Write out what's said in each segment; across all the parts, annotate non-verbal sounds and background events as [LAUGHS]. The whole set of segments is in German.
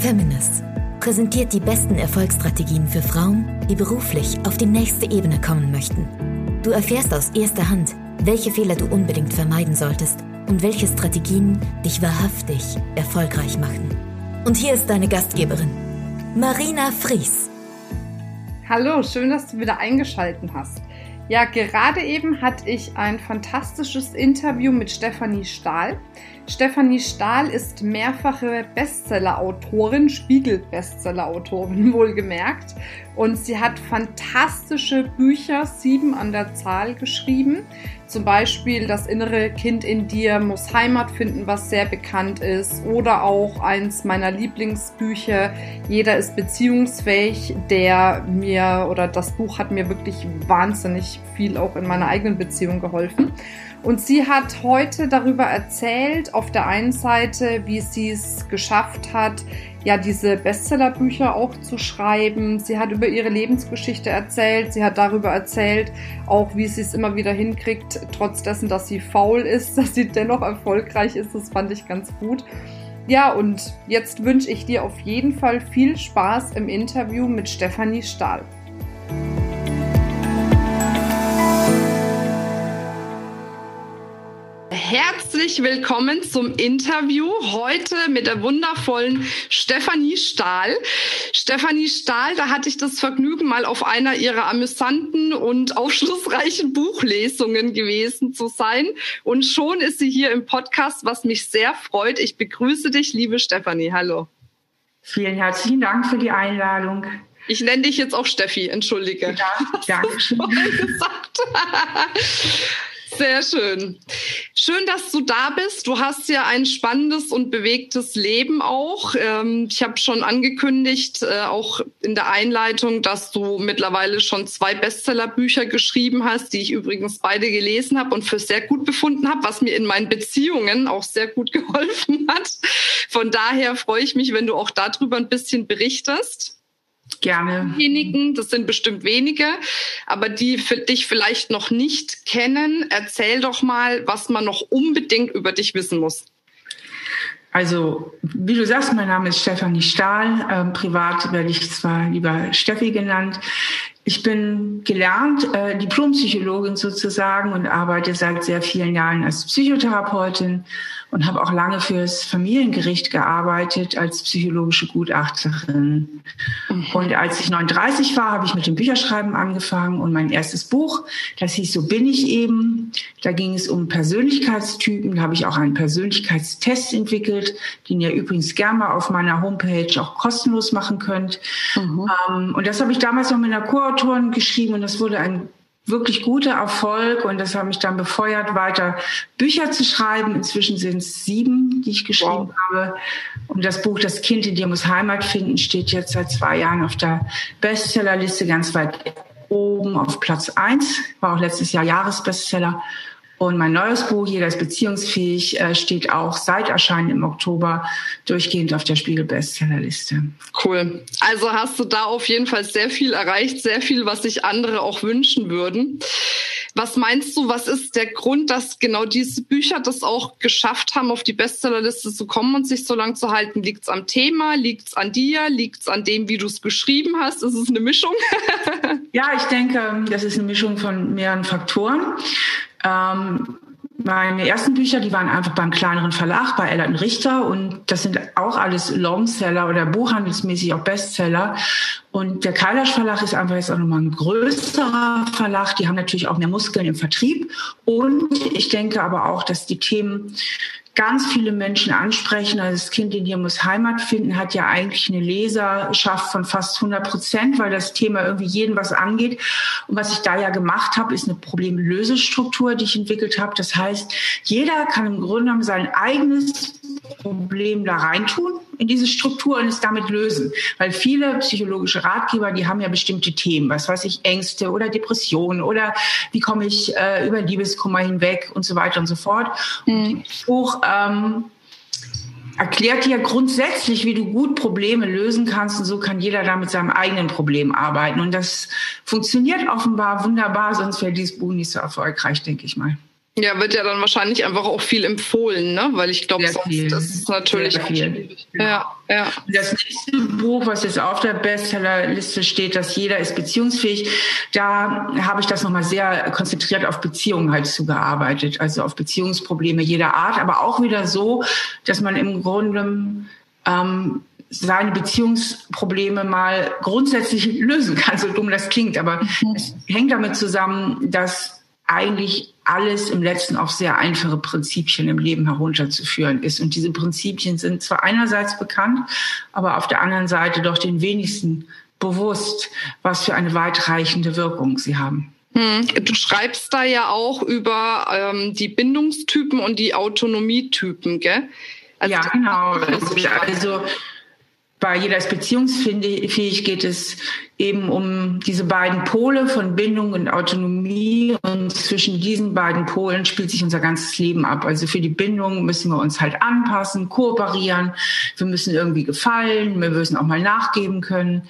Feminist präsentiert die besten Erfolgsstrategien für Frauen, die beruflich auf die nächste Ebene kommen möchten. Du erfährst aus erster Hand, welche Fehler du unbedingt vermeiden solltest und welche Strategien dich wahrhaftig erfolgreich machen. Und hier ist deine Gastgeberin, Marina Fries. Hallo, schön, dass du wieder eingeschalten hast. Ja, gerade eben hatte ich ein fantastisches Interview mit Stefanie Stahl. Stefanie Stahl ist mehrfache Bestseller-Autorin, Spiegel-Bestseller-Autorin [LAUGHS] wohlgemerkt. Und sie hat fantastische Bücher, sieben an der Zahl, geschrieben. Zum Beispiel Das innere Kind in dir muss Heimat finden, was sehr bekannt ist. Oder auch eins meiner Lieblingsbücher, Jeder ist beziehungsfähig, der mir oder das Buch hat mir wirklich wahnsinnig viel auch in meiner eigenen Beziehung geholfen. Und sie hat heute darüber erzählt, auf der einen Seite, wie sie es geschafft hat, ja, diese Bestsellerbücher auch zu schreiben. Sie hat über ihre Lebensgeschichte erzählt. Sie hat darüber erzählt, auch wie sie es immer wieder hinkriegt, trotz dessen, dass sie faul ist, [LAUGHS] dass sie dennoch erfolgreich ist. Das fand ich ganz gut. Ja, und jetzt wünsche ich dir auf jeden Fall viel Spaß im Interview mit Stefanie Stahl. Herzlich willkommen zum Interview heute mit der wundervollen Stefanie Stahl. Stefanie Stahl, da hatte ich das Vergnügen, mal auf einer ihrer amüsanten und aufschlussreichen Buchlesungen gewesen zu sein. Und schon ist sie hier im Podcast, was mich sehr freut. Ich begrüße dich, liebe Stefanie. Hallo. Vielen herzlichen Dank für die Einladung. Ich nenne dich jetzt auch Steffi, entschuldige. Ja, danke schön. [LAUGHS] Sehr schön. Schön, dass du da bist. Du hast ja ein spannendes und bewegtes Leben auch. Ähm, ich habe schon angekündigt, äh, auch in der Einleitung, dass du mittlerweile schon zwei Bestsellerbücher geschrieben hast, die ich übrigens beide gelesen habe und für sehr gut befunden habe, was mir in meinen Beziehungen auch sehr gut [LAUGHS] geholfen hat. Von daher freue ich mich, wenn du auch darüber ein bisschen berichtest. Gerne. Diejenigen, das sind bestimmt wenige, aber die für dich vielleicht noch nicht kennen, erzähl doch mal, was man noch unbedingt über dich wissen muss. Also, wie du sagst, mein Name ist Stefanie Stahl. Ähm, privat werde ich zwar lieber Steffi genannt. Ich bin gelernt äh, Diplompsychologin sozusagen und arbeite seit sehr vielen Jahren als Psychotherapeutin und habe auch lange fürs Familiengericht gearbeitet als psychologische Gutachterin. Mhm. Und als ich 39 war, habe ich mit dem Bücherschreiben angefangen und mein erstes Buch, das hieß So bin ich eben. Da ging es um Persönlichkeitstypen. Da habe ich auch einen Persönlichkeitstest entwickelt, den ihr übrigens gerne mal auf meiner Homepage auch kostenlos machen könnt. Mhm. Ähm, und das habe ich damals noch mit einer Co-Autorin geschrieben und das wurde ein wirklich guter Erfolg und das hat mich dann befeuert, weiter Bücher zu schreiben. Inzwischen sind es sieben, die ich geschrieben wow. habe. Und das Buch Das Kind in dir muss Heimat finden steht jetzt seit zwei Jahren auf der Bestsellerliste ganz weit oben auf Platz eins. War auch letztes Jahr Jahresbestseller. Und mein neues Buch, Jeder ist beziehungsfähig, äh, steht auch seit Erscheinen im Oktober durchgehend auf der Spiegel-Bestsellerliste. Cool. Also hast du da auf jeden Fall sehr viel erreicht, sehr viel, was sich andere auch wünschen würden. Was meinst du, was ist der Grund, dass genau diese Bücher das auch geschafft haben, auf die Bestsellerliste zu kommen und sich so lang zu halten? Liegt es am Thema? Liegt es an dir? Liegt es an dem, wie du es geschrieben hast? Ist es eine Mischung? [LAUGHS] ja, ich denke, das ist eine Mischung von mehreren Faktoren. Ähm, meine ersten Bücher, die waren einfach beim kleineren Verlag, bei Ellert Richter und das sind auch alles Longseller oder buchhandelsmäßig auch Bestseller. Und der Kailash Verlag ist einfach jetzt auch nochmal ein größerer Verlag. Die haben natürlich auch mehr Muskeln im Vertrieb. Und ich denke aber auch, dass die Themen ganz viele Menschen ansprechen. Also das Kind in dir muss Heimat finden, hat ja eigentlich eine Leserschaft von fast 100 Prozent, weil das Thema irgendwie jeden was angeht. Und was ich da ja gemacht habe, ist eine Problemlösestruktur, die ich entwickelt habe. Das heißt, jeder kann im Grunde genommen sein eigenes Problem da reintun in diese Struktur und es damit lösen. Weil viele psychologische Ratgeber, die haben ja bestimmte Themen, was weiß ich, Ängste oder Depressionen oder wie komme ich äh, über Liebeskummer hinweg und so weiter und so fort. Mhm. Und das Buch ähm, erklärt dir grundsätzlich, wie du gut Probleme lösen kannst und so kann jeder da mit seinem eigenen Problem arbeiten. Und das funktioniert offenbar wunderbar, sonst wäre dieses Buch nicht so erfolgreich, denke ich mal. Ja, wird ja dann wahrscheinlich einfach auch viel empfohlen, ne? Weil ich glaube, sonst viel. das ist natürlich Sehr viel. Ja, ja. Das nächste Buch, was jetzt auf der Bestsellerliste steht, dass jeder ist beziehungsfähig, da habe ich das nochmal sehr konzentriert auf Beziehungen halt zugearbeitet, also auf Beziehungsprobleme jeder Art, aber auch wieder so, dass man im Grunde ähm, seine Beziehungsprobleme mal grundsätzlich lösen kann, so dumm das klingt. Aber mhm. es hängt damit zusammen, dass eigentlich alles im letzten auf sehr einfache Prinzipien im Leben herunterzuführen ist. Und diese Prinzipien sind zwar einerseits bekannt, aber auf der anderen Seite doch den wenigsten bewusst, was für eine weitreichende Wirkung sie haben. Hm, du schreibst da ja auch über ähm, die Bindungstypen und die Autonomietypen, gell? Also ja, genau. Also bei jeder ist beziehungsfähig geht es eben um diese beiden Pole von Bindung und Autonomie. Und zwischen diesen beiden Polen spielt sich unser ganzes Leben ab. Also für die Bindung müssen wir uns halt anpassen, kooperieren. Wir müssen irgendwie gefallen. Wir müssen auch mal nachgeben können.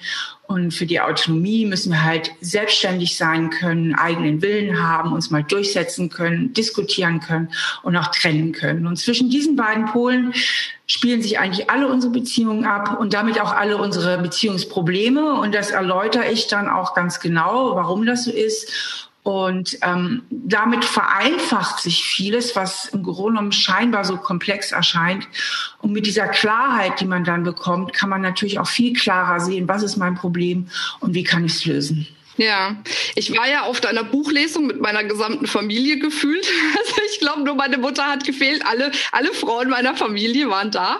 Und für die Autonomie müssen wir halt selbstständig sein können, eigenen Willen haben, uns mal durchsetzen können, diskutieren können und auch trennen können. Und zwischen diesen beiden Polen spielen sich eigentlich alle unsere Beziehungen ab und damit auch alle unsere Beziehungsprobleme. Und das erläutere ich dann auch ganz genau, warum das so ist. Und ähm, damit vereinfacht sich vieles, was im Grunde genommen scheinbar so komplex erscheint. Und mit dieser Klarheit, die man dann bekommt, kann man natürlich auch viel klarer sehen, was ist mein Problem und wie kann ich es lösen. Ja, ich war ja auf deiner Buchlesung mit meiner gesamten Familie gefühlt. [LAUGHS] Also ich glaube, nur meine Mutter hat gefehlt. Alle, alle Frauen meiner Familie waren da.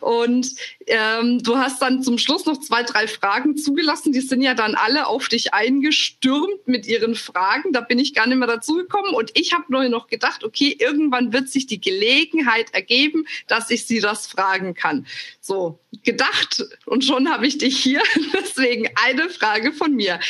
Und ähm, du hast dann zum Schluss noch zwei, drei Fragen zugelassen. Die sind ja dann alle auf dich eingestürmt mit ihren Fragen. Da bin ich gar nicht mehr dazugekommen. Und ich habe nur noch gedacht, okay, irgendwann wird sich die Gelegenheit ergeben, dass ich sie das fragen kann. So, gedacht. Und schon habe ich dich hier. [LAUGHS] Deswegen eine Frage von mir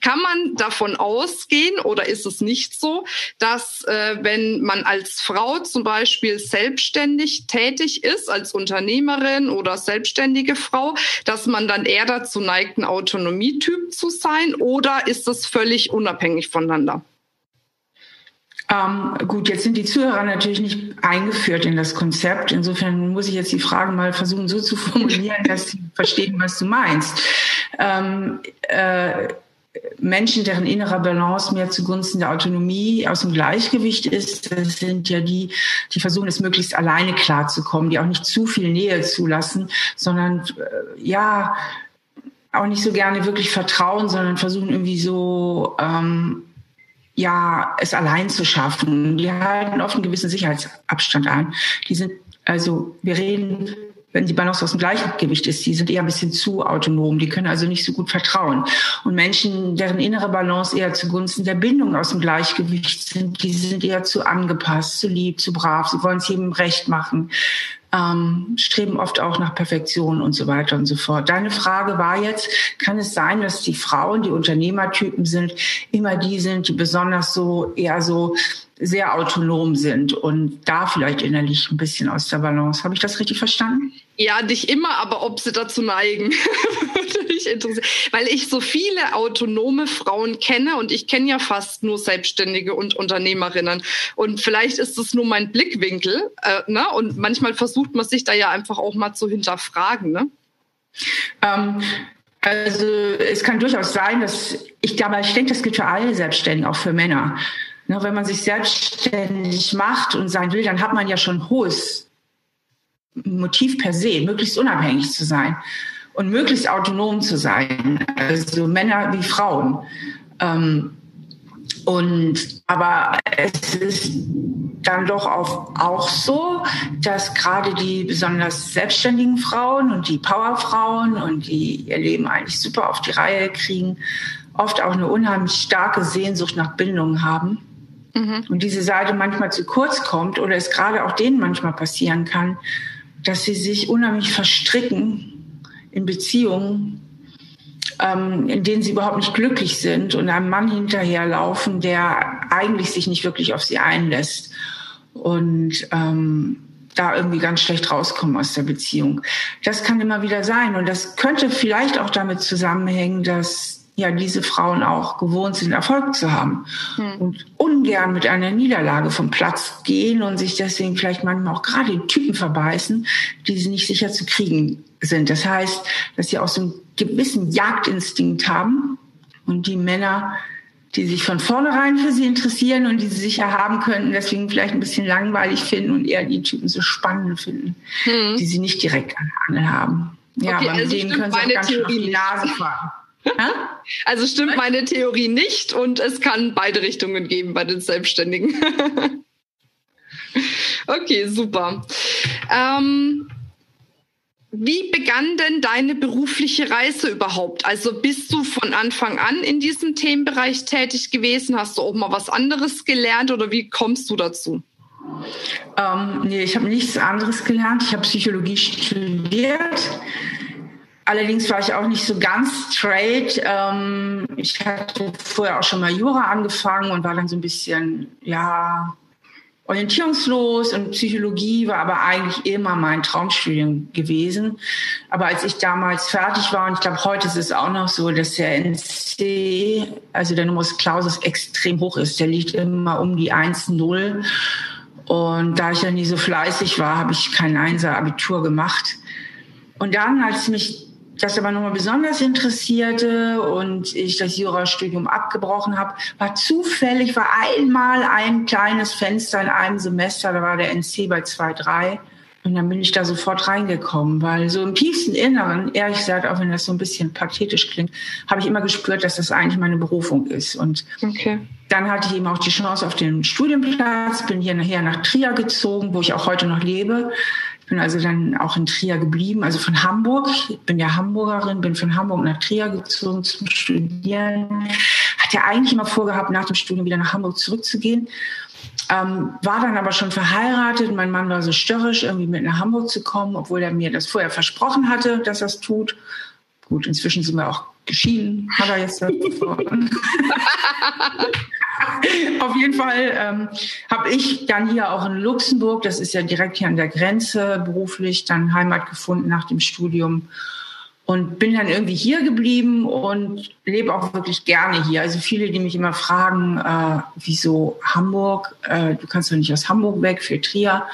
kann man davon ausgehen oder ist es nicht so, dass äh, wenn man als Frau zum Beispiel selbstständig tätig ist, als Unternehmerin oder selbstständige Frau, dass man dann eher dazu neigt, ein Autonomietyp zu sein oder ist das völlig unabhängig voneinander? Ähm, gut, jetzt sind die Zuhörer natürlich nicht eingeführt in das Konzept. Insofern muss ich jetzt die Frage mal versuchen so zu formulieren, dass sie verstehen, was du meinst. Ähm, äh, Menschen, deren innerer Balance mehr zugunsten der Autonomie aus dem Gleichgewicht ist, das sind ja die, die versuchen, es möglichst alleine klarzukommen, die auch nicht zu viel Nähe zulassen, sondern äh, ja, auch nicht so gerne wirklich vertrauen, sondern versuchen irgendwie so ähm, ja es allein zu schaffen. Die halten oft einen gewissen Sicherheitsabstand ein. Die sind also wir reden wenn die Balance aus dem Gleichgewicht ist, die sind eher ein bisschen zu autonom, die können also nicht so gut vertrauen. Und Menschen, deren innere Balance eher zugunsten der Bindung aus dem Gleichgewicht sind, die sind eher zu angepasst, zu lieb, zu brav, sie wollen es jedem recht machen, ähm, streben oft auch nach Perfektion und so weiter und so fort. Deine Frage war jetzt, kann es sein, dass die Frauen, die Unternehmertypen sind, immer die sind, die besonders so eher so sehr autonom sind und da vielleicht innerlich ein bisschen aus der Balance. Habe ich das richtig verstanden? Ja, nicht immer, aber ob sie dazu neigen, [LAUGHS] würde mich interessieren. Weil ich so viele autonome Frauen kenne und ich kenne ja fast nur Selbstständige und Unternehmerinnen. Und vielleicht ist es nur mein Blickwinkel. Äh, ne? Und manchmal versucht man sich da ja einfach auch mal zu hinterfragen. Ne? Ähm, also es kann durchaus sein, dass ich, ich denke, das gilt für alle Selbstständigen, auch für Männer Ne, wenn man sich selbstständig macht und sein will, dann hat man ja schon hohes Motiv per se, möglichst unabhängig zu sein und möglichst autonom zu sein, also Männer wie Frauen. Ähm, und aber es ist dann doch auch, auch so, dass gerade die besonders selbstständigen Frauen und die Powerfrauen und die ihr Leben eigentlich super auf die Reihe kriegen, oft auch eine unheimlich starke Sehnsucht nach Bindung haben mhm. und diese Seite manchmal zu kurz kommt oder es gerade auch denen manchmal passieren kann, dass sie sich unheimlich verstricken in Beziehungen, ähm, in denen sie überhaupt nicht glücklich sind und einem Mann hinterherlaufen, der eigentlich sich nicht wirklich auf sie einlässt und ähm, da irgendwie ganz schlecht rauskommen aus der Beziehung. Das kann immer wieder sein und das könnte vielleicht auch damit zusammenhängen, dass ja diese Frauen auch gewohnt sind, Erfolg zu haben hm. und ungern mit einer Niederlage vom Platz gehen und sich deswegen vielleicht manchmal auch gerade die Typen verbeißen, die sie nicht sicher zu kriegen sind. Das heißt, dass sie auch so einen gewissen Jagdinstinkt haben und die Männer, die sich von vornherein für sie interessieren und die sie sicher haben könnten, deswegen vielleicht ein bisschen langweilig finden und eher die Typen so spannend finden, hm. die sie nicht direkt an der Angel haben. Ja, okay, aber mit also denen können sie auch ganz schön auf die Nase fahren. Also stimmt meine Theorie nicht und es kann beide Richtungen geben bei den Selbstständigen. [LAUGHS] okay, super. Ähm, wie begann denn deine berufliche Reise überhaupt? Also bist du von Anfang an in diesem Themenbereich tätig gewesen? Hast du auch mal was anderes gelernt oder wie kommst du dazu? Ähm, nee, ich habe nichts anderes gelernt. Ich habe Psychologie studiert Allerdings war ich auch nicht so ganz straight. Ähm, ich hatte vorher auch schon mal Jura angefangen und war dann so ein bisschen, ja, orientierungslos und Psychologie war aber eigentlich immer mein Traumstudium gewesen. Aber als ich damals fertig war, und ich glaube, heute ist es auch noch so, dass der NC, also der Numerus Clausus, extrem hoch ist. Der liegt immer um die 1,0. Und da ich ja nie so fleißig war, habe ich kein Einser-Abitur gemacht. Und dann, als mich das aber nochmal besonders interessierte und ich das Jurastudium abgebrochen habe, war zufällig, war einmal ein kleines Fenster in einem Semester, da war der NC bei 2,3 und dann bin ich da sofort reingekommen, weil so im tiefsten Inneren, ehrlich gesagt, auch wenn das so ein bisschen pathetisch klingt, habe ich immer gespürt, dass das eigentlich meine Berufung ist. Und okay. dann hatte ich eben auch die Chance auf den Studienplatz, bin hier nachher nach Trier gezogen, wo ich auch heute noch lebe bin also dann auch in Trier geblieben, also von Hamburg. Ich bin ja Hamburgerin, bin von Hamburg nach Trier gezogen zum Studieren. Hatte ja eigentlich immer vorgehabt, nach dem Studium wieder nach Hamburg zurückzugehen. Ähm, war dann aber schon verheiratet. Mein Mann war so störrisch, irgendwie mit nach Hamburg zu kommen, obwohl er mir das vorher versprochen hatte, dass er es tut. Gut, inzwischen sind wir auch geschieden, hat er jetzt [LAUGHS] [LAUGHS] [LAUGHS] Auf jeden Fall ähm, habe ich dann hier auch in Luxemburg, das ist ja direkt hier an der Grenze, beruflich dann Heimat gefunden nach dem Studium und bin dann irgendwie hier geblieben und lebe auch wirklich gerne hier. Also viele, die mich immer fragen, äh, wieso Hamburg? Äh, du kannst doch nicht aus Hamburg weg für Trier.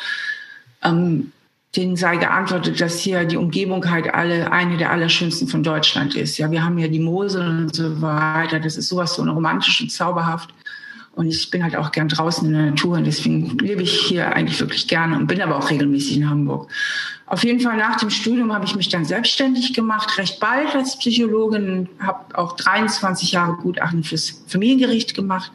Ähm, denen sei geantwortet, dass hier die Umgebung halt alle eine der allerschönsten von Deutschland ist. Ja, wir haben ja die Mosel und so weiter. Das ist sowas so romantisch und zauberhaft. Und ich bin halt auch gern draußen in der Natur und deswegen lebe ich hier eigentlich wirklich gerne und bin aber auch regelmäßig in Hamburg. Auf jeden Fall nach dem Studium habe ich mich dann selbstständig gemacht, recht bald als Psychologin, habe auch 23 Jahre Gutachten fürs Familiengericht gemacht.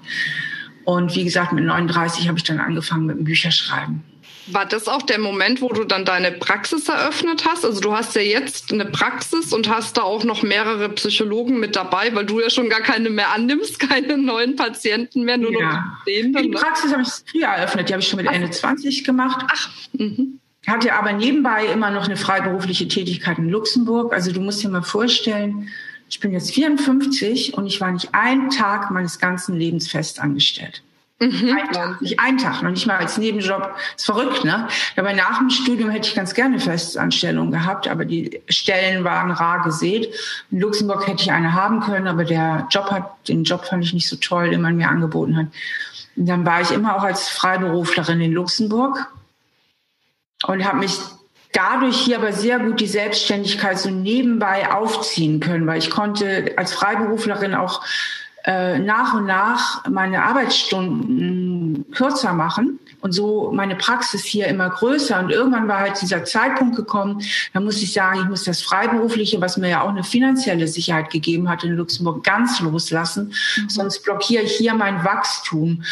Und wie gesagt, mit 39 habe ich dann angefangen mit dem Bücherschreiben. War das auch der Moment, wo du dann deine Praxis eröffnet hast? Also du hast ja jetzt eine Praxis und hast da auch noch mehrere Psychologen mit dabei, weil du ja schon gar keine mehr annimmst, [LAUGHS] keine neuen Patienten mehr, nur ja. noch den. Die ne? Praxis habe ich früher eröffnet, die habe ich schon mit Ach. Ende 20 gemacht. Ach. Mhm. Hatte aber nebenbei immer noch eine freiberufliche Tätigkeit in Luxemburg. Also du musst dir mal vorstellen, ich bin jetzt 54 und ich war nicht einen Tag meines ganzen Lebens fest angestellt. Mhm. Ein Tag, nicht ein Tag, noch nicht mal als Nebenjob. Ist verrückt, ne? Dabei nach dem Studium hätte ich ganz gerne Festanstellung gehabt, aber die Stellen waren rar gesät. In Luxemburg hätte ich eine haben können, aber der Job hat, den Job fand ich nicht so toll, den man mir angeboten hat. Und dann war ich immer auch als Freiberuflerin in Luxemburg und habe mich dadurch hier aber sehr gut die Selbstständigkeit so nebenbei aufziehen können, weil ich konnte als Freiberuflerin auch äh, nach und nach meine Arbeitsstunden kürzer machen und so meine Praxis hier immer größer. Und irgendwann war halt dieser Zeitpunkt gekommen, da muss ich sagen, ich muss das Freiberufliche, was mir ja auch eine finanzielle Sicherheit gegeben hat in Luxemburg, ganz loslassen. Mhm. Sonst blockiere ich hier mein Wachstum.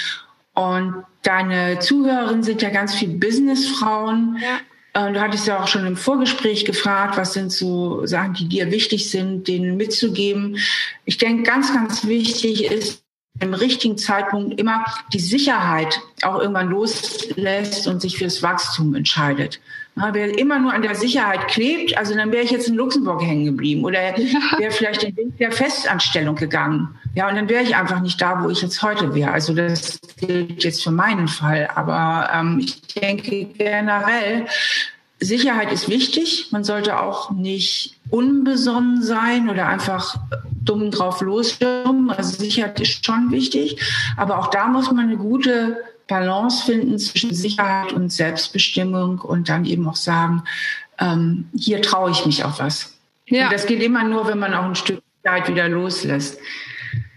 Und deine Zuhörerinnen sind ja ganz viel Businessfrauen. Ja. Äh, du hattest ja auch schon im Vorgespräch gefragt, was sind so Sachen, die dir wichtig sind, denen mitzugeben. Ich denke, ganz, ganz wichtig ist, im richtigen Zeitpunkt immer die Sicherheit auch irgendwann loslässt und sich fürs Wachstum entscheidet. Wer immer nur an der Sicherheit klebt, also dann wäre ich jetzt in Luxemburg hängen geblieben oder wäre vielleicht in der Festanstellung gegangen. Ja, und dann wäre ich einfach nicht da, wo ich jetzt heute wäre. Also das gilt jetzt für meinen Fall. Aber ähm, ich denke generell, Sicherheit ist wichtig. Man sollte auch nicht unbesonnen sein oder einfach dumm drauf losstürmen. Also Sicherheit ist schon wichtig, aber auch da muss man eine gute Balance finden zwischen Sicherheit und Selbstbestimmung und dann eben auch sagen, ähm, hier traue ich mich auf was. Ja. Und das geht immer nur, wenn man auch ein Stück Sicherheit wieder loslässt.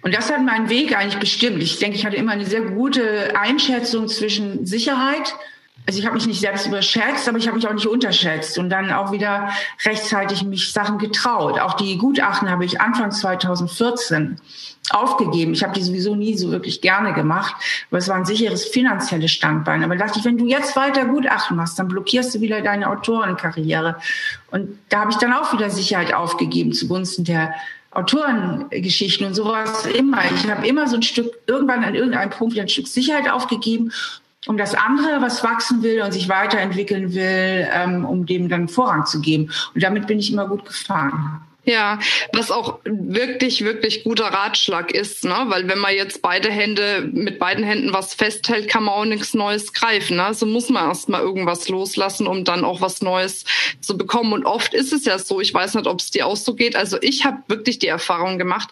Und das hat meinen Weg eigentlich bestimmt. Ich denke, ich hatte immer eine sehr gute Einschätzung zwischen Sicherheit also ich habe mich nicht selbst überschätzt, aber ich habe mich auch nicht unterschätzt und dann auch wieder rechtzeitig mich Sachen getraut. Auch die Gutachten habe ich Anfang 2014 aufgegeben. Ich habe die sowieso nie so wirklich gerne gemacht, aber es war ein sicheres finanzielles Standbein. Aber dachte ich, wenn du jetzt weiter Gutachten machst, dann blockierst du wieder deine Autorenkarriere. Und da habe ich dann auch wieder Sicherheit aufgegeben zugunsten der Autorengeschichten und sowas immer. Ich habe immer so ein Stück, irgendwann an irgendeinem Punkt wieder ein Stück Sicherheit aufgegeben um das andere, was wachsen will und sich weiterentwickeln will, ähm, um dem dann Vorrang zu geben. Und damit bin ich immer gut gefahren. Ja, was auch wirklich, wirklich guter Ratschlag ist, ne? Weil wenn man jetzt beide Hände, mit beiden Händen was festhält, kann man auch nichts Neues greifen. Ne? Also muss man erst mal irgendwas loslassen, um dann auch was Neues zu bekommen. Und oft ist es ja so, ich weiß nicht, ob es dir auch so geht. Also ich habe wirklich die Erfahrung gemacht,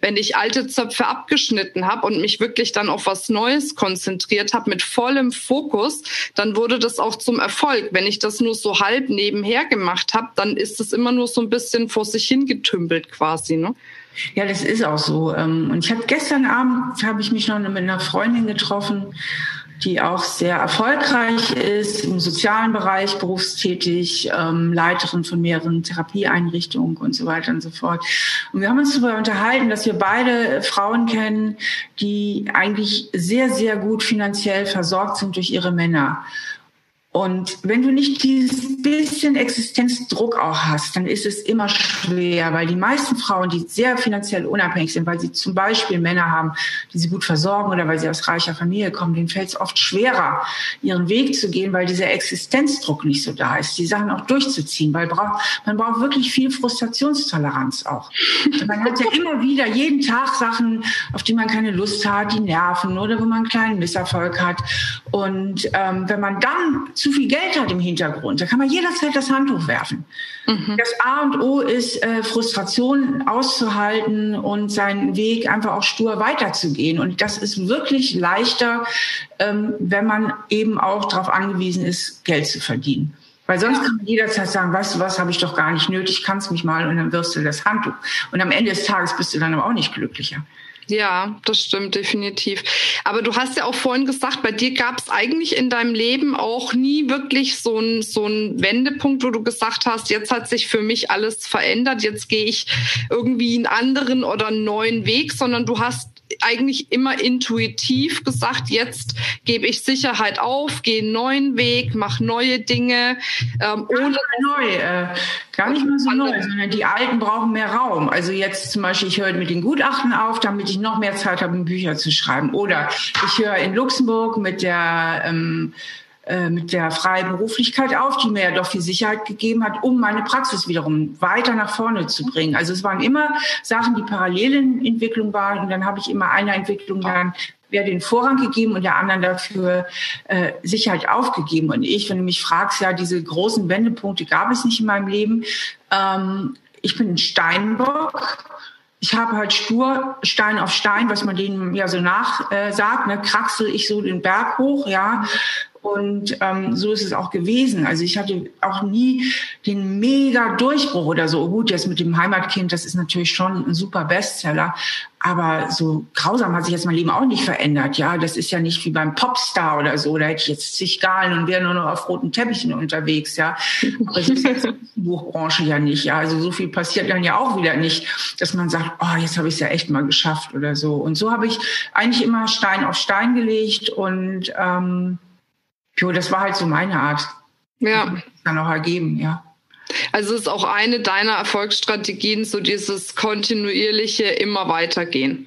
wenn ich alte Zöpfe abgeschnitten habe und mich wirklich dann auf was Neues konzentriert habe, mit vollem Fokus, dann wurde das auch zum Erfolg. Wenn ich das nur so halb nebenher gemacht habe, dann ist es immer nur so ein bisschen vor sich hingetümpelt quasi, ne? Ja, das ist auch so. Ähm, und ich habe gestern Abend habe ich mich noch mit einer Freundin getroffen, die auch sehr erfolgreich ist, im sozialen Bereich berufstätig, ähm, Leiterin von mehreren Therapieeinrichtungen und so weiter und so fort. Und wir haben uns darüber unterhalten, dass wir beide Frauen kennen, die eigentlich sehr, sehr gut finanziell versorgt sind durch ihre Männer. Und wenn du nicht dieses bisschen Existenzdruck auch hast, dann ist es immer schwer, weil die meisten Frauen, die sehr finanziell unabhängig sind, weil sie zum Beispiel Männer haben, die sie gut versorgen oder weil sie aus reicher Familie kommen, denen fällt es oft schwerer, ihren Weg zu gehen, weil dieser Existenzdruck nicht so da ist, die Sachen auch durchzuziehen, weil man braucht wirklich viel Frustrationstoleranz auch. Man hat ja [LAUGHS] immer wieder jeden Tag Sachen, auf die man keine Lust hat, die nerven oder wo man einen kleinen Misserfolg hat. Und ähm, wenn man dann zu viel Geld hat im Hintergrund, da kann man jederzeit das Handtuch werfen. Mhm. Das A und O ist, äh, Frustration auszuhalten und seinen Weg einfach auch stur weiterzugehen. Und das ist wirklich leichter, ähm, wenn man eben auch darauf angewiesen ist, Geld zu verdienen. Weil sonst kann man jederzeit sagen, weißt du was, habe ich doch gar nicht nötig, kannst mich mal und dann wirst du das Handtuch. Und am Ende des Tages bist du dann aber auch nicht glücklicher. Ja, das stimmt definitiv. Aber du hast ja auch vorhin gesagt, bei dir gab es eigentlich in deinem Leben auch nie wirklich so ein so ein Wendepunkt, wo du gesagt hast, jetzt hat sich für mich alles verändert, jetzt gehe ich irgendwie einen anderen oder einen neuen Weg, sondern du hast eigentlich immer intuitiv gesagt, jetzt gebe ich Sicherheit auf, gehe einen neuen Weg, mache neue Dinge. Ähm, ohne neu, äh, gar nicht mehr so neu, sondern die Alten brauchen mehr Raum. Also jetzt zum Beispiel, ich höre mit den Gutachten auf, damit ich noch mehr Zeit habe, Bücher zu schreiben. Oder ich höre in Luxemburg mit der ähm, äh, mit der Freiberuflichkeit auf, die mir ja doch viel Sicherheit gegeben hat, um meine Praxis wiederum weiter nach vorne zu bringen. Also es waren immer Sachen, die parallel in Entwicklung waren und dann habe ich immer einer Entwicklung dann wer den Vorrang gegeben und der anderen dafür äh, Sicherheit aufgegeben. Und ich, wenn du mich fragst, ja, diese großen Wendepunkte gab es nicht in meinem Leben. Ähm, ich bin ein Steinbock. Ich habe halt stur Stein auf Stein, was man denen ja so nach äh, sagt, ne, kraxel ich so den Berg hoch, ja. Und ähm, so ist es auch gewesen. Also ich hatte auch nie den mega Durchbruch oder so. Gut, jetzt mit dem Heimatkind, das ist natürlich schon ein super Bestseller. Aber so grausam hat sich jetzt mein Leben auch nicht verändert. Ja, das ist ja nicht wie beim Popstar oder so. Da hätte ich jetzt zig Galen und wäre nur noch auf roten Teppichen unterwegs. Ja, aber das ist jetzt [LAUGHS] die Buchbranche ja nicht. Ja, also so viel passiert dann ja auch wieder nicht, dass man sagt, oh, jetzt habe ich es ja echt mal geschafft oder so. Und so habe ich eigentlich immer Stein auf Stein gelegt und ähm, Jo, das war halt so meine Art. Ja. Das dann auch ergeben, ja. Also es ist auch eine deiner Erfolgsstrategien, so dieses kontinuierliche immer weitergehen.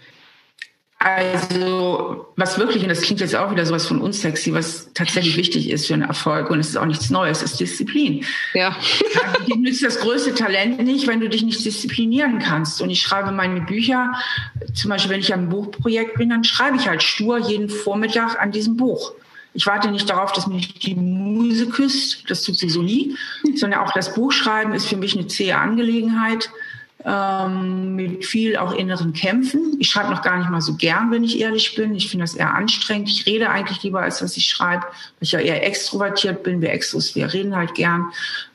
Also, was wirklich, und das klingt jetzt auch wieder sowas von unsexy, was tatsächlich wichtig ist für einen Erfolg, und es ist auch nichts Neues, ist Disziplin. Ja. [LAUGHS] Dir nützt das größte Talent nicht, wenn du dich nicht disziplinieren kannst. Und ich schreibe meine Bücher, zum Beispiel, wenn ich am Buchprojekt bin, dann schreibe ich halt stur jeden Vormittag an diesem Buch. Ich warte nicht darauf, dass mich die Muse küsst, das tut sie so nie, sondern auch das Buchschreiben ist für mich eine zähe Angelegenheit. ähm, mit viel auch inneren Kämpfen. Ich schreibe noch gar nicht mal so gern, wenn ich ehrlich bin. Ich finde das eher anstrengend. Ich rede eigentlich lieber, als dass ich schreibe, weil ich ja eher extrovertiert bin. Wir Extros, wir reden halt gern.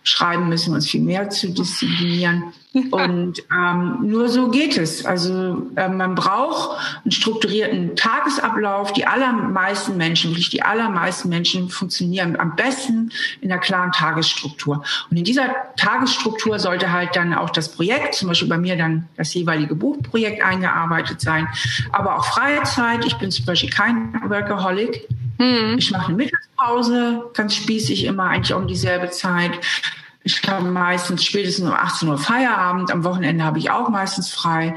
Schreiben müssen wir uns viel mehr zu disziplinieren. [LAUGHS] Und ähm, nur so geht es. Also äh, man braucht einen strukturierten Tagesablauf. Die allermeisten Menschen, wirklich die allermeisten Menschen funktionieren am besten in einer klaren Tagesstruktur. Und in dieser Tagesstruktur sollte halt dann auch das Projekt, zum Beispiel bei mir dann das jeweilige Buchprojekt eingearbeitet sein, aber auch Freizeit. Ich bin zum Beispiel kein Workaholic. Hm. Ich mache eine Mittagspause, ganz spießig immer eigentlich um dieselbe Zeit. Ich habe meistens spätestens um 18 Uhr Feierabend. Am Wochenende habe ich auch meistens frei.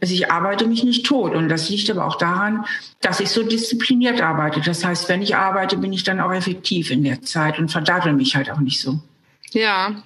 Also ich arbeite mich nicht tot. Und das liegt aber auch daran, dass ich so diszipliniert arbeite. Das heißt, wenn ich arbeite, bin ich dann auch effektiv in der Zeit und verdattel mich halt auch nicht so. Ja.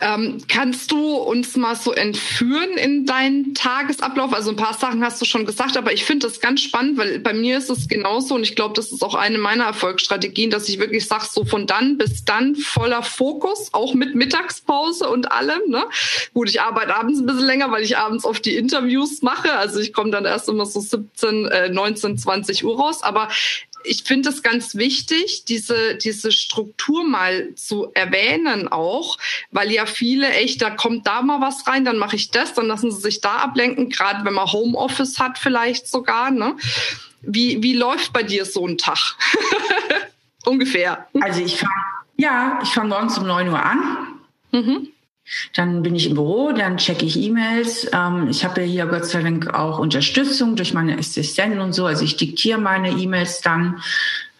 Ähm, kannst du uns mal so entführen in deinen Tagesablauf? Also ein paar Sachen hast du schon gesagt, aber ich finde das ganz spannend, weil bei mir ist es genauso und ich glaube, das ist auch eine meiner Erfolgsstrategien, dass ich wirklich sage, so von dann bis dann voller Fokus, auch mit Mittagspause und allem. Ne? Gut, ich arbeite abends ein bisschen länger, weil ich abends oft die Interviews mache. Also ich komme dann erst immer so 17, äh, 19, 20 Uhr raus. Aber ich finde es ganz wichtig, diese, diese Struktur mal zu erwähnen auch, weil ja viele echt, da kommt da mal was rein, dann mache ich das, dann lassen sie sich da ablenken, gerade wenn man Homeoffice hat vielleicht sogar. Ne? Wie, wie läuft bei dir so ein Tag? [LAUGHS] Ungefähr. Also ich fange, ja, ich fange morgens um 9 Uhr an. Mhm. Dann bin ich im Büro, dann checke ich E-Mails. Ähm, ich habe ja hier Gott sei Dank auch Unterstützung durch meine Assistenten und so. Also ich diktiere meine E-Mails dann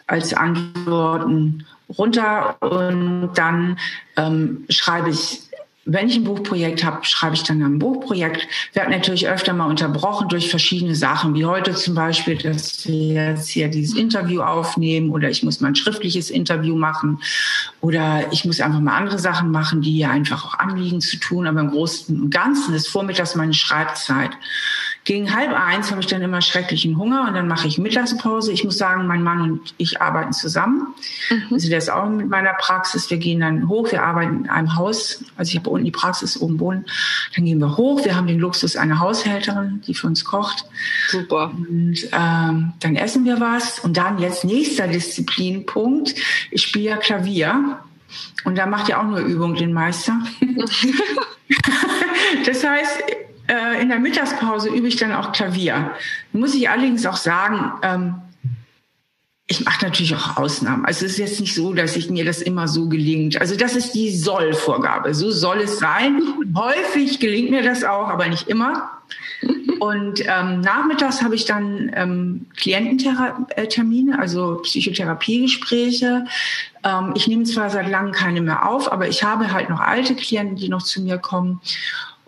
als Antworten runter und dann ähm, schreibe ich wenn ich ein Buchprojekt habe, schreibe ich dann ein Buchprojekt. Werde natürlich öfter mal unterbrochen durch verschiedene Sachen, wie heute zum Beispiel, dass wir jetzt hier dieses Interview aufnehmen oder ich muss mal ein schriftliches Interview machen oder ich muss einfach mal andere Sachen machen, die ja einfach auch anliegen zu tun. Aber im Großen und Ganzen ist vormittags meine Schreibzeit. Gegen halb eins habe ich dann immer schrecklichen Hunger und dann mache ich Mittagspause. Ich muss sagen, mein Mann und ich arbeiten zusammen. Mhm. Also der ist auch mit meiner Praxis. Wir gehen dann hoch. Wir arbeiten in einem Haus. Also ich habe unten die Praxis, oben wohnen. Dann gehen wir hoch. Wir haben den Luxus einer Haushälterin, die für uns kocht. Super. Und ähm, dann essen wir was. Und dann jetzt nächster Disziplinpunkt. Ich spiele ja Klavier. Und da macht ja auch nur Übung den Meister. [LAUGHS] [LAUGHS] das heißt, äh, in der Mittagspause übe ich dann auch Klavier. Muss ich allerdings auch sagen, ähm, ich mache natürlich auch Ausnahmen. Also es ist jetzt nicht so, dass ich mir das immer so gelingt. Also das ist die Soll-Vorgabe. So soll es sein. Häufig gelingt mir das auch, aber nicht immer. Und ähm, nachmittags habe ich dann ähm, Kliententermine, also Psychotherapiegespräche. Ähm, ich nehme zwar seit langem keine mehr auf, aber ich habe halt noch alte Klienten, die noch zu mir kommen.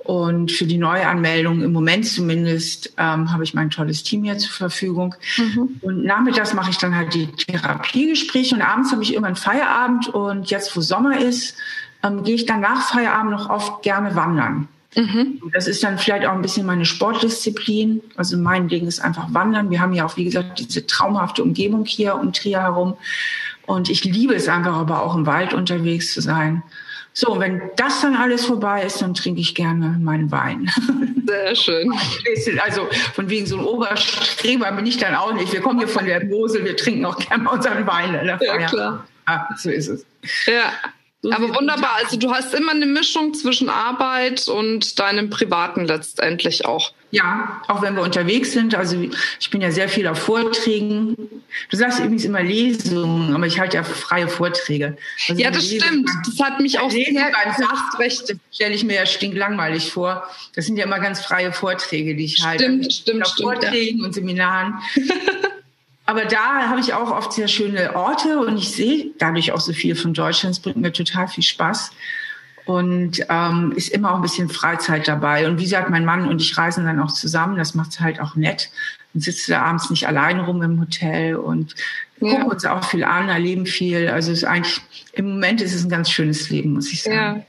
Und für die Neuanmeldung im Moment zumindest ähm, habe ich mein tolles Team hier zur Verfügung. Mhm. Und nachmittags mache ich dann halt die Therapiegespräche und abends habe ich immer einen Feierabend. Und jetzt, wo Sommer ist, ähm, gehe ich dann nach Feierabend noch oft gerne wandern. Mhm. Das ist dann vielleicht auch ein bisschen meine Sportdisziplin. Also mein Ding ist einfach Wandern. Wir haben ja auch, wie gesagt, diese traumhafte Umgebung hier um Trier herum. Und ich liebe es einfach aber auch im Wald unterwegs zu sein. So, wenn das dann alles vorbei ist, dann trinke ich gerne meinen Wein. [LAUGHS] Sehr schön. [LAUGHS] Also von wegen so ein Oberstreber bin ich dann auch nicht. Wir kommen hier von der Mosel, wir trinken auch gerne unseren Wein. Ja, klar. Ah, so ist es. Ja. So Aber wunderbar. Also du hast immer eine Mischung zwischen Arbeit und deinem Privaten letztendlich auch. Ja, auch wenn wir unterwegs sind. Also ich bin ja sehr viel auf Vorträgen. Du sagst übrigens immer Lesungen, aber ich halte ja freie Vorträge. Also ja, das stimmt. Das hat mich auch sehr recht. Das stelle ich mir ja stinklangweilig vor. Das sind ja immer ganz freie Vorträge, die ich halte. Stimmt, stimmt, stimmt. Vorträgen ja. und Seminaren. [LAUGHS] Aber da habe ich auch oft sehr schöne Orte und ich sehe dadurch auch so viel von Deutschland. Es bringt mir total viel Spaß und ähm, ist immer auch ein bisschen Freizeit dabei. Und wie gesagt, mein Mann und ich reisen dann auch zusammen. Das macht es halt auch nett. Dann sitzt da abends nicht alleine rum im Hotel und ja. gucken uns auch viel an, erleben viel. Also es ist eigentlich im Moment ist es ein ganz schönes Leben, muss ich sagen. Ja.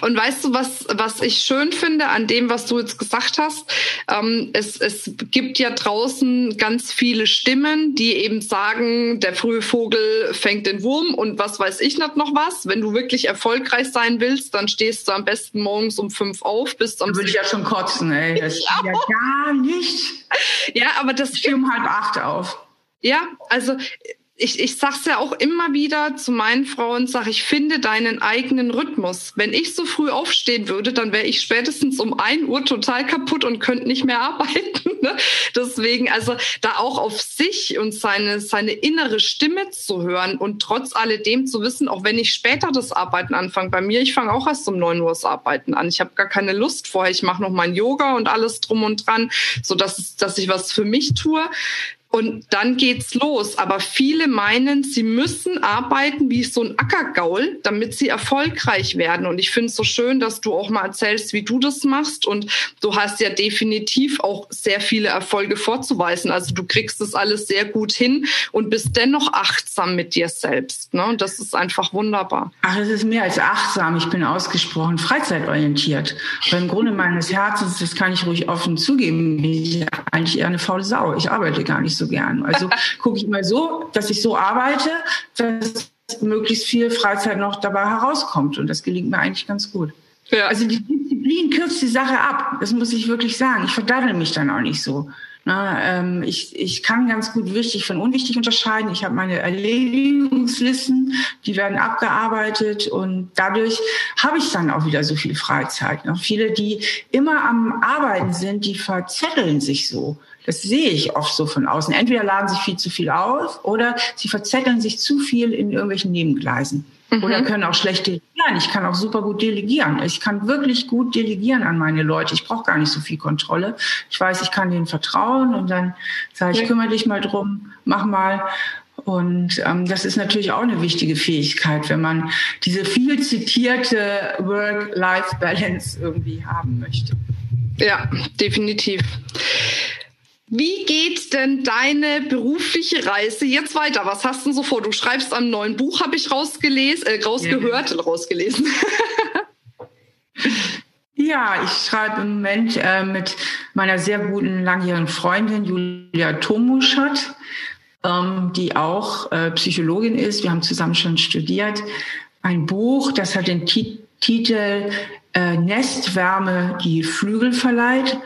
Und weißt du, was, was ich schön finde an dem, was du jetzt gesagt hast? Ähm, es, es gibt ja draußen ganz viele Stimmen, die eben sagen, der frühe Vogel fängt den Wurm und was weiß ich nicht noch was. Wenn du wirklich erfolgreich sein willst, dann stehst du am besten morgens um fünf auf, bist am. Würde ich ja schon kotzen, ey. [LAUGHS] Das ist ja gar nicht. Ja, aber das. Ich stehe um halb acht auf. Ja, also ich, ich sage es ja auch immer wieder zu meinen Frauen, sage ich, finde deinen eigenen Rhythmus. Wenn ich so früh aufstehen würde, dann wäre ich spätestens um ein Uhr total kaputt und könnte nicht mehr [LAUGHS] arbeiten. Ne? Deswegen, also da auch auf sich und seine, seine innere Stimme zu hören und trotz alledem zu wissen, auch wenn ich später das Arbeiten anfange, bei mir, ich fange auch erst um neun Uhr das Arbeiten an. Ich habe gar keine Lust vorher. Ich mache noch mein Yoga und alles drum und dran, so dass, dass ich was für mich tue. Und dann geht's los. Aber viele meinen, sie müssen arbeiten wie so ein Ackergaul, damit sie erfolgreich werden. Und ich finde es so schön, dass du auch mal erzählst, wie du das machst. Und du hast ja definitiv auch sehr viele Erfolge vorzuweisen. Also du kriegst das alles sehr gut hin und bist dennoch achtsam mit dir selbst. Ne? Und das ist einfach wunderbar. Ach, es ist mehr als achtsam. Ich bin ausgesprochen freizeitorientiert. Weil im Grunde meines Herzens, das kann ich ruhig offen zugeben, bin ich eigentlich eher eine faule Sau. Ich arbeite gar nicht gern. Also [LAUGHS] gucke ich mal so, dass ich so arbeite, dass möglichst viel Freizeit noch dabei herauskommt. Und das gelingt mir eigentlich ganz gut. Ja. Also die Disziplin kürzt die Sache ab. Das muss ich wirklich sagen. Ich verdaddel mich dann auch nicht so. Na, ähm, ich, ich kann ganz gut wichtig von unwichtig unterscheiden. Ich habe meine Erledigungslisten, die werden abgearbeitet und dadurch habe ich dann auch wieder so viel Freizeit. Ne? Viele, die immer am Arbeiten sind, die verzetteln sich so. Das sehe ich oft so von außen. Entweder laden sich viel zu viel auf oder sie verzetteln sich zu viel in irgendwelchen Nebengleisen. Mhm. Oder können auch schlecht delegieren. Ich kann auch super gut delegieren. Ich kann wirklich gut delegieren an meine Leute. Ich brauche gar nicht so viel Kontrolle. Ich weiß, ich kann denen vertrauen und dann sage ich, kümmere dich mal drum, mach mal. Und ähm, das ist natürlich auch eine wichtige Fähigkeit, wenn man diese viel zitierte Work-Life-Balance irgendwie haben möchte. Ja, definitiv. Wie geht denn deine berufliche Reise jetzt weiter? Was hast du denn so vor? Du schreibst am neuen Buch, habe ich rausgelesen, äh, rausgehört, ja. rausgelesen. [LAUGHS] ja, ich schreibe im Moment äh, mit meiner sehr guten langjährigen Freundin Julia Tomuschat, ähm, die auch äh, Psychologin ist. Wir haben zusammen schon studiert. Ein Buch, das hat den Titel äh, Nestwärme, die Flügel verleiht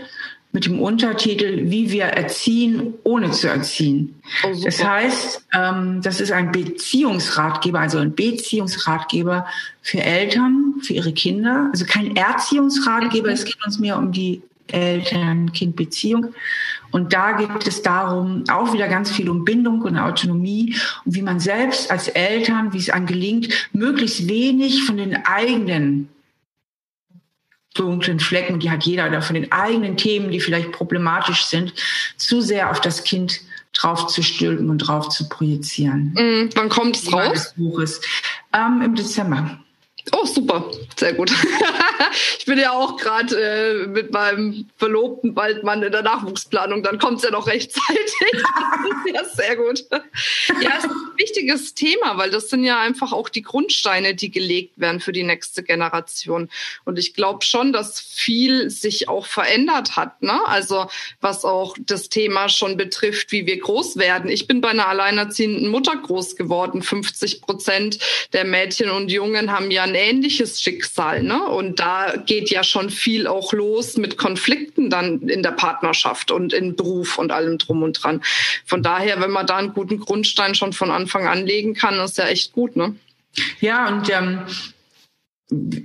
mit dem Untertitel Wie wir erziehen, ohne zu erziehen. Oh, das heißt, ähm, das ist ein Beziehungsratgeber, also ein Beziehungsratgeber für Eltern, für ihre Kinder. Also kein Erziehungsratgeber, es geht uns mehr um die Eltern-Kind-Beziehung. Und da geht es darum, auch wieder ganz viel um Bindung und Autonomie und wie man selbst als Eltern, wie es einem gelingt, möglichst wenig von den eigenen dunklen Flecken, die hat jeder, oder von den eigenen Themen, die vielleicht problematisch sind, zu sehr auf das Kind drauf zu stülpen und drauf zu projizieren. Mm, wann kommt es raus? Buches. Ähm, Im Dezember. Oh, super, sehr gut. [LAUGHS] ich bin ja auch gerade äh, mit meinem Verlobten bald Mann in der Nachwuchsplanung, dann kommt es ja noch rechtzeitig. [LAUGHS] ja, sehr gut. Ja, es ist ein wichtiges Thema, weil das sind ja einfach auch die Grundsteine, die gelegt werden für die nächste Generation. Und ich glaube schon, dass viel sich auch verändert hat. Ne? Also was auch das Thema schon betrifft, wie wir groß werden. Ich bin bei einer alleinerziehenden Mutter groß geworden. 50 Prozent der Mädchen und Jungen haben ja ein ähnliches Schicksal. Ne? Und da geht ja schon viel auch los mit Konflikten dann in der Partnerschaft und in Beruf und allem drum und dran. Von daher, wenn man da einen guten Grundstein schon von Anfang an legen kann, ist ja echt gut. Ne? Ja, und ähm,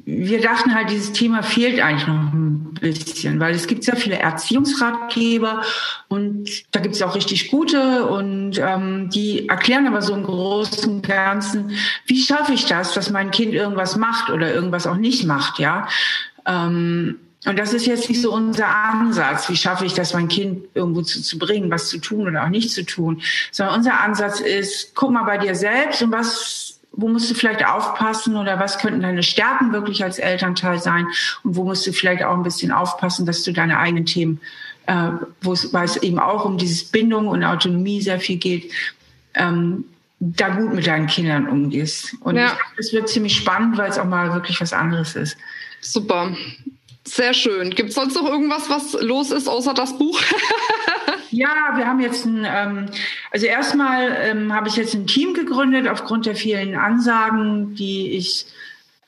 wir dachten halt, dieses Thema fehlt eigentlich noch ein bisschen, weil es gibt sehr viele Erziehungsratgeber und da gibt es auch richtig gute und ähm, die erklären aber so im Großen und Ganzen, wie schaffe ich das, dass mein Kind irgendwas macht oder irgendwas auch nicht macht, ja. Ähm, und das ist jetzt nicht so unser Ansatz, wie schaffe ich das, mein Kind irgendwo zu, zu bringen, was zu tun oder auch nicht zu tun, sondern unser Ansatz ist, guck mal bei dir selbst und was wo musst du vielleicht aufpassen oder was könnten deine Stärken wirklich als Elternteil sein und wo musst du vielleicht auch ein bisschen aufpassen, dass du deine eigenen Themen, äh, wo es, weil es eben auch um dieses Bindung und Autonomie sehr viel geht, ähm, da gut mit deinen Kindern umgehst. Und ja. es wird ziemlich spannend, weil es auch mal wirklich was anderes ist. Super. Sehr schön. Gibt es sonst noch irgendwas, was los ist, außer das Buch? [LAUGHS] ja, wir haben jetzt ein, ähm, also erstmal ähm, habe ich jetzt ein Team gegründet aufgrund der vielen Ansagen, die ich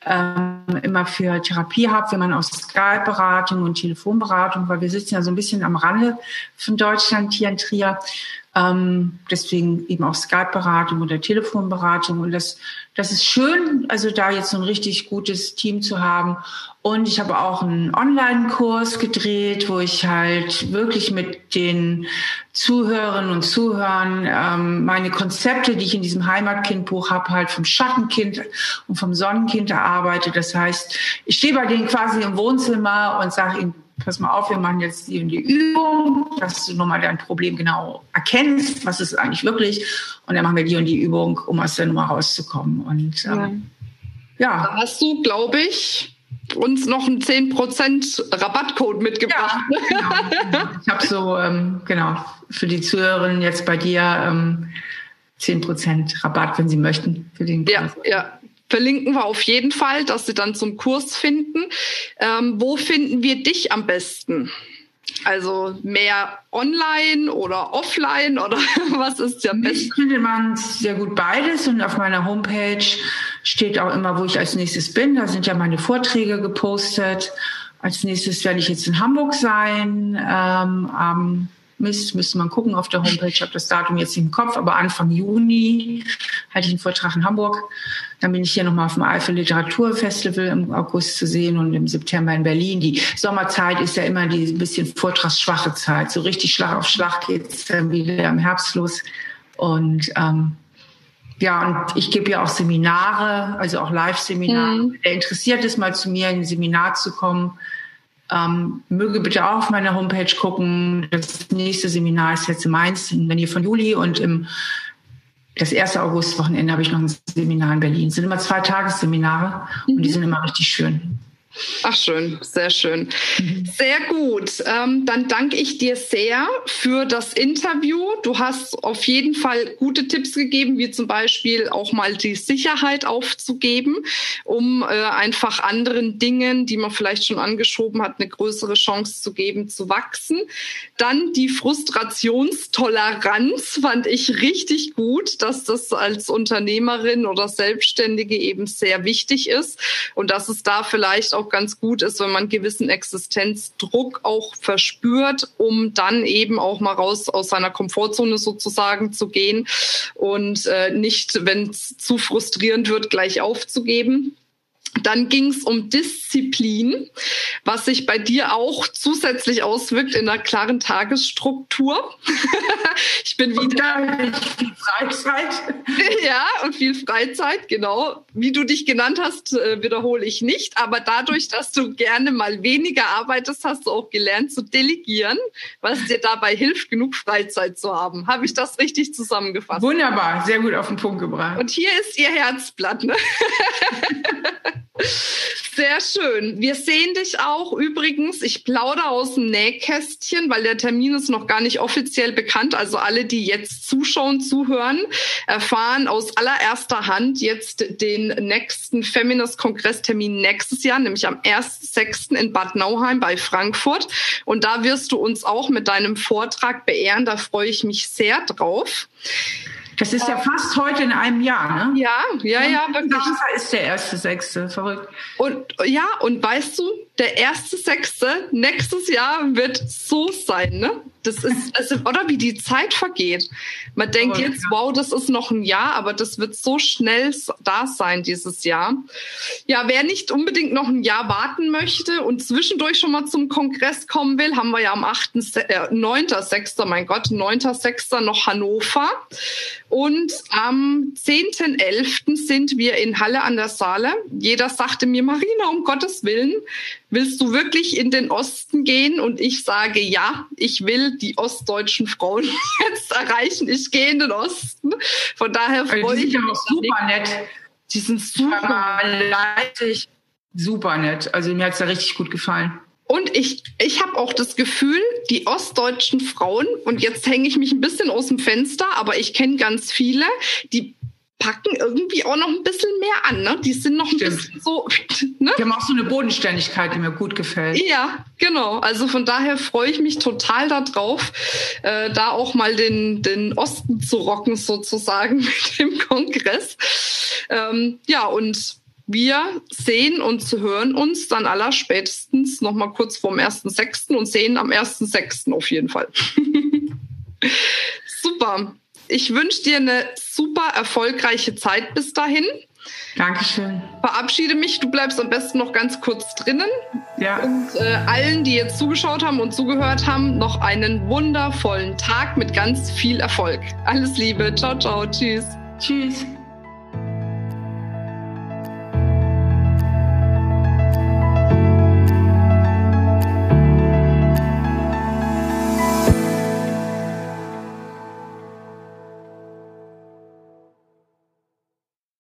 ähm, immer für Therapie habe, wenn man aus Skype-Beratung und Telefonberatung, weil wir sitzen ja so ein bisschen am Rande von Deutschland hier in Trier. Ähm, deswegen eben auch Skype-Beratung oder Telefonberatung. Und das, das ist schön, also da jetzt so ein richtig gutes Team zu haben. Und ich habe auch einen Online-Kurs gedreht, wo ich halt wirklich mit den Zuhörerinnen und Zuhörern ähm, meine Konzepte, die ich in diesem Heimatkindbuch habe, halt vom Schattenkind und vom Sonnenkind erarbeite. Das heißt, ich stehe bei denen quasi im Wohnzimmer und sage ihnen, pass mal auf, wir machen jetzt die, die Übung, dass du nochmal dein Problem genau erkennst, was ist eigentlich wirklich. Und dann machen wir die und die Übung, um aus der Nummer rauszukommen. Und ähm, ja. ja. Da hast du, glaube ich, uns noch einen 10% Rabattcode mitgebracht. Ja, genau. Ich habe so, ähm, genau, für die Zuhörerinnen jetzt bei dir ähm, 10% Rabatt, wenn sie möchten, für den Kurs. Ja, ja verlinken wir auf jeden Fall, dass Sie dann zum Kurs finden. Ähm, wo finden wir dich am besten? Also mehr online oder offline oder [LAUGHS] was ist der beste? Ich finde man sehr gut beides und auf meiner Homepage steht auch immer, wo ich als nächstes bin. Da sind ja meine Vorträge gepostet. Als nächstes werde ich jetzt in Hamburg sein. Ähm, am Mist, müsste man gucken auf der Homepage. Ich habe das Datum jetzt im Kopf, aber Anfang Juni halte ich einen Vortrag in Hamburg. Dann bin ich hier nochmal auf dem Eifel Literaturfestival im August zu sehen und im September in Berlin. Die Sommerzeit ist ja immer die bisschen vortragsschwache Zeit. So richtig Schlag auf Schlag geht es dann wieder im Herbst los. Und ähm, ja, und ich gebe ja auch Seminare, also auch Live-Seminare. Mhm. Wer interessiert ist, mal zu mir in ein Seminar zu kommen, ähm, möge bitte auch auf meiner Homepage gucken. Das nächste Seminar ist jetzt in Mainz in der Nähe von Juli und im das erste Augustwochenende habe ich noch ein Seminar in Berlin. Es sind immer zwei Tagesseminare mhm. und die mhm. sind immer richtig schön. Ach schön, sehr schön. Sehr gut. Ähm, dann danke ich dir sehr für das Interview. Du hast auf jeden Fall gute Tipps gegeben, wie zum Beispiel auch mal die Sicherheit aufzugeben, um äh, einfach anderen Dingen, die man vielleicht schon angeschoben hat, eine größere Chance zu geben, zu wachsen. Dann die Frustrationstoleranz fand ich richtig gut, dass das als Unternehmerin oder Selbstständige eben sehr wichtig ist und dass es da vielleicht auch auch ganz gut ist, wenn man gewissen Existenzdruck auch verspürt, um dann eben auch mal raus aus seiner Komfortzone sozusagen zu gehen und äh, nicht, wenn es zu frustrierend wird, gleich aufzugeben. Dann ging es um Disziplin, was sich bei dir auch zusätzlich auswirkt in einer klaren Tagesstruktur. [LAUGHS] ich bin wieder viel Freizeit. [LAUGHS] ja, und viel Freizeit, genau. Wie du dich genannt hast, äh, wiederhole ich nicht. Aber dadurch, dass du gerne mal weniger arbeitest, hast du auch gelernt zu delegieren, was dir dabei hilft, genug Freizeit zu haben. Habe ich das richtig zusammengefasst? Wunderbar, sehr gut auf den Punkt gebracht. Und hier ist ihr Herzblatt. Ne? [LAUGHS] Sehr schön. Wir sehen dich auch übrigens. Ich plaudere aus dem Nähkästchen, weil der Termin ist noch gar nicht offiziell bekannt. Also alle, die jetzt zuschauen, zuhören, erfahren aus allererster Hand jetzt den nächsten Feminist-Kongresstermin nächstes Jahr, nämlich am 1.6. in Bad Nauheim bei Frankfurt. Und da wirst du uns auch mit deinem Vortrag beehren. Da freue ich mich sehr drauf. Das ist ja fast heute in einem Jahr, ne? Ja, ja, ja, wirklich. Samstag ist der erste Sechste, verrückt. Und ja, und weißt du, der erste Sechste nächstes Jahr wird so sein, ne? Das ist, [LAUGHS] also, oder wie die Zeit vergeht. Man denkt aber, jetzt, ja. wow, das ist noch ein Jahr, aber das wird so schnell da sein dieses Jahr. Ja, wer nicht unbedingt noch ein Jahr warten möchte und zwischendurch schon mal zum Kongress kommen will, haben wir ja am 8., äh, 9.6., mein Gott, 9.6. noch Hannover. Und am 10.11. sind wir in Halle an der Saale. Jeder sagte mir, Marina, um Gottes Willen, willst du wirklich in den Osten gehen? Und ich sage, ja, ich will die ostdeutschen Frauen [LAUGHS] jetzt erreichen. Ich gehe in den Osten. Von daher freue also, ich mich. super nett. Die sind super. Super nett. Also mir hat es da richtig gut gefallen. Und ich, ich habe auch das Gefühl, die ostdeutschen Frauen, und jetzt hänge ich mich ein bisschen aus dem Fenster, aber ich kenne ganz viele, die packen irgendwie auch noch ein bisschen mehr an. Ne? Die sind noch ein Stimmt. bisschen so. [LAUGHS] Ne? Die haben auch so eine Bodenständigkeit, die mir gut gefällt. Ja, genau. Also von daher freue ich mich total darauf, äh, da auch mal den, den Osten zu rocken, sozusagen, [LAUGHS] mit dem Kongress. Ähm, ja, und wir sehen und hören uns dann aller spätestens noch mal kurz vorm 1.6. und sehen am 1.6. auf jeden Fall. [LAUGHS] Super ich wünsche dir eine super erfolgreiche Zeit bis dahin. Dankeschön. Verabschiede mich. Du bleibst am besten noch ganz kurz drinnen. Ja. Und äh, allen, die jetzt zugeschaut haben und zugehört haben, noch einen wundervollen Tag mit ganz viel Erfolg. Alles Liebe. Ciao, ciao. Tschüss. Tschüss.